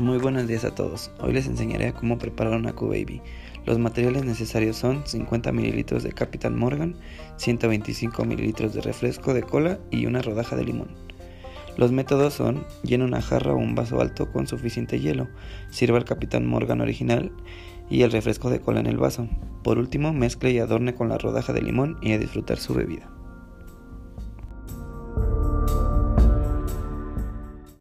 Muy buenos días a todos. Hoy les enseñaré cómo preparar una Q-Baby. Los materiales necesarios son 50 ml de Capitán Morgan, 125 ml de refresco de cola y una rodaja de limón. Los métodos son: llena una jarra o un vaso alto con suficiente hielo, sirva el Capitán Morgan original y el refresco de cola en el vaso. Por último, mezcle y adorne con la rodaja de limón y a disfrutar su bebida.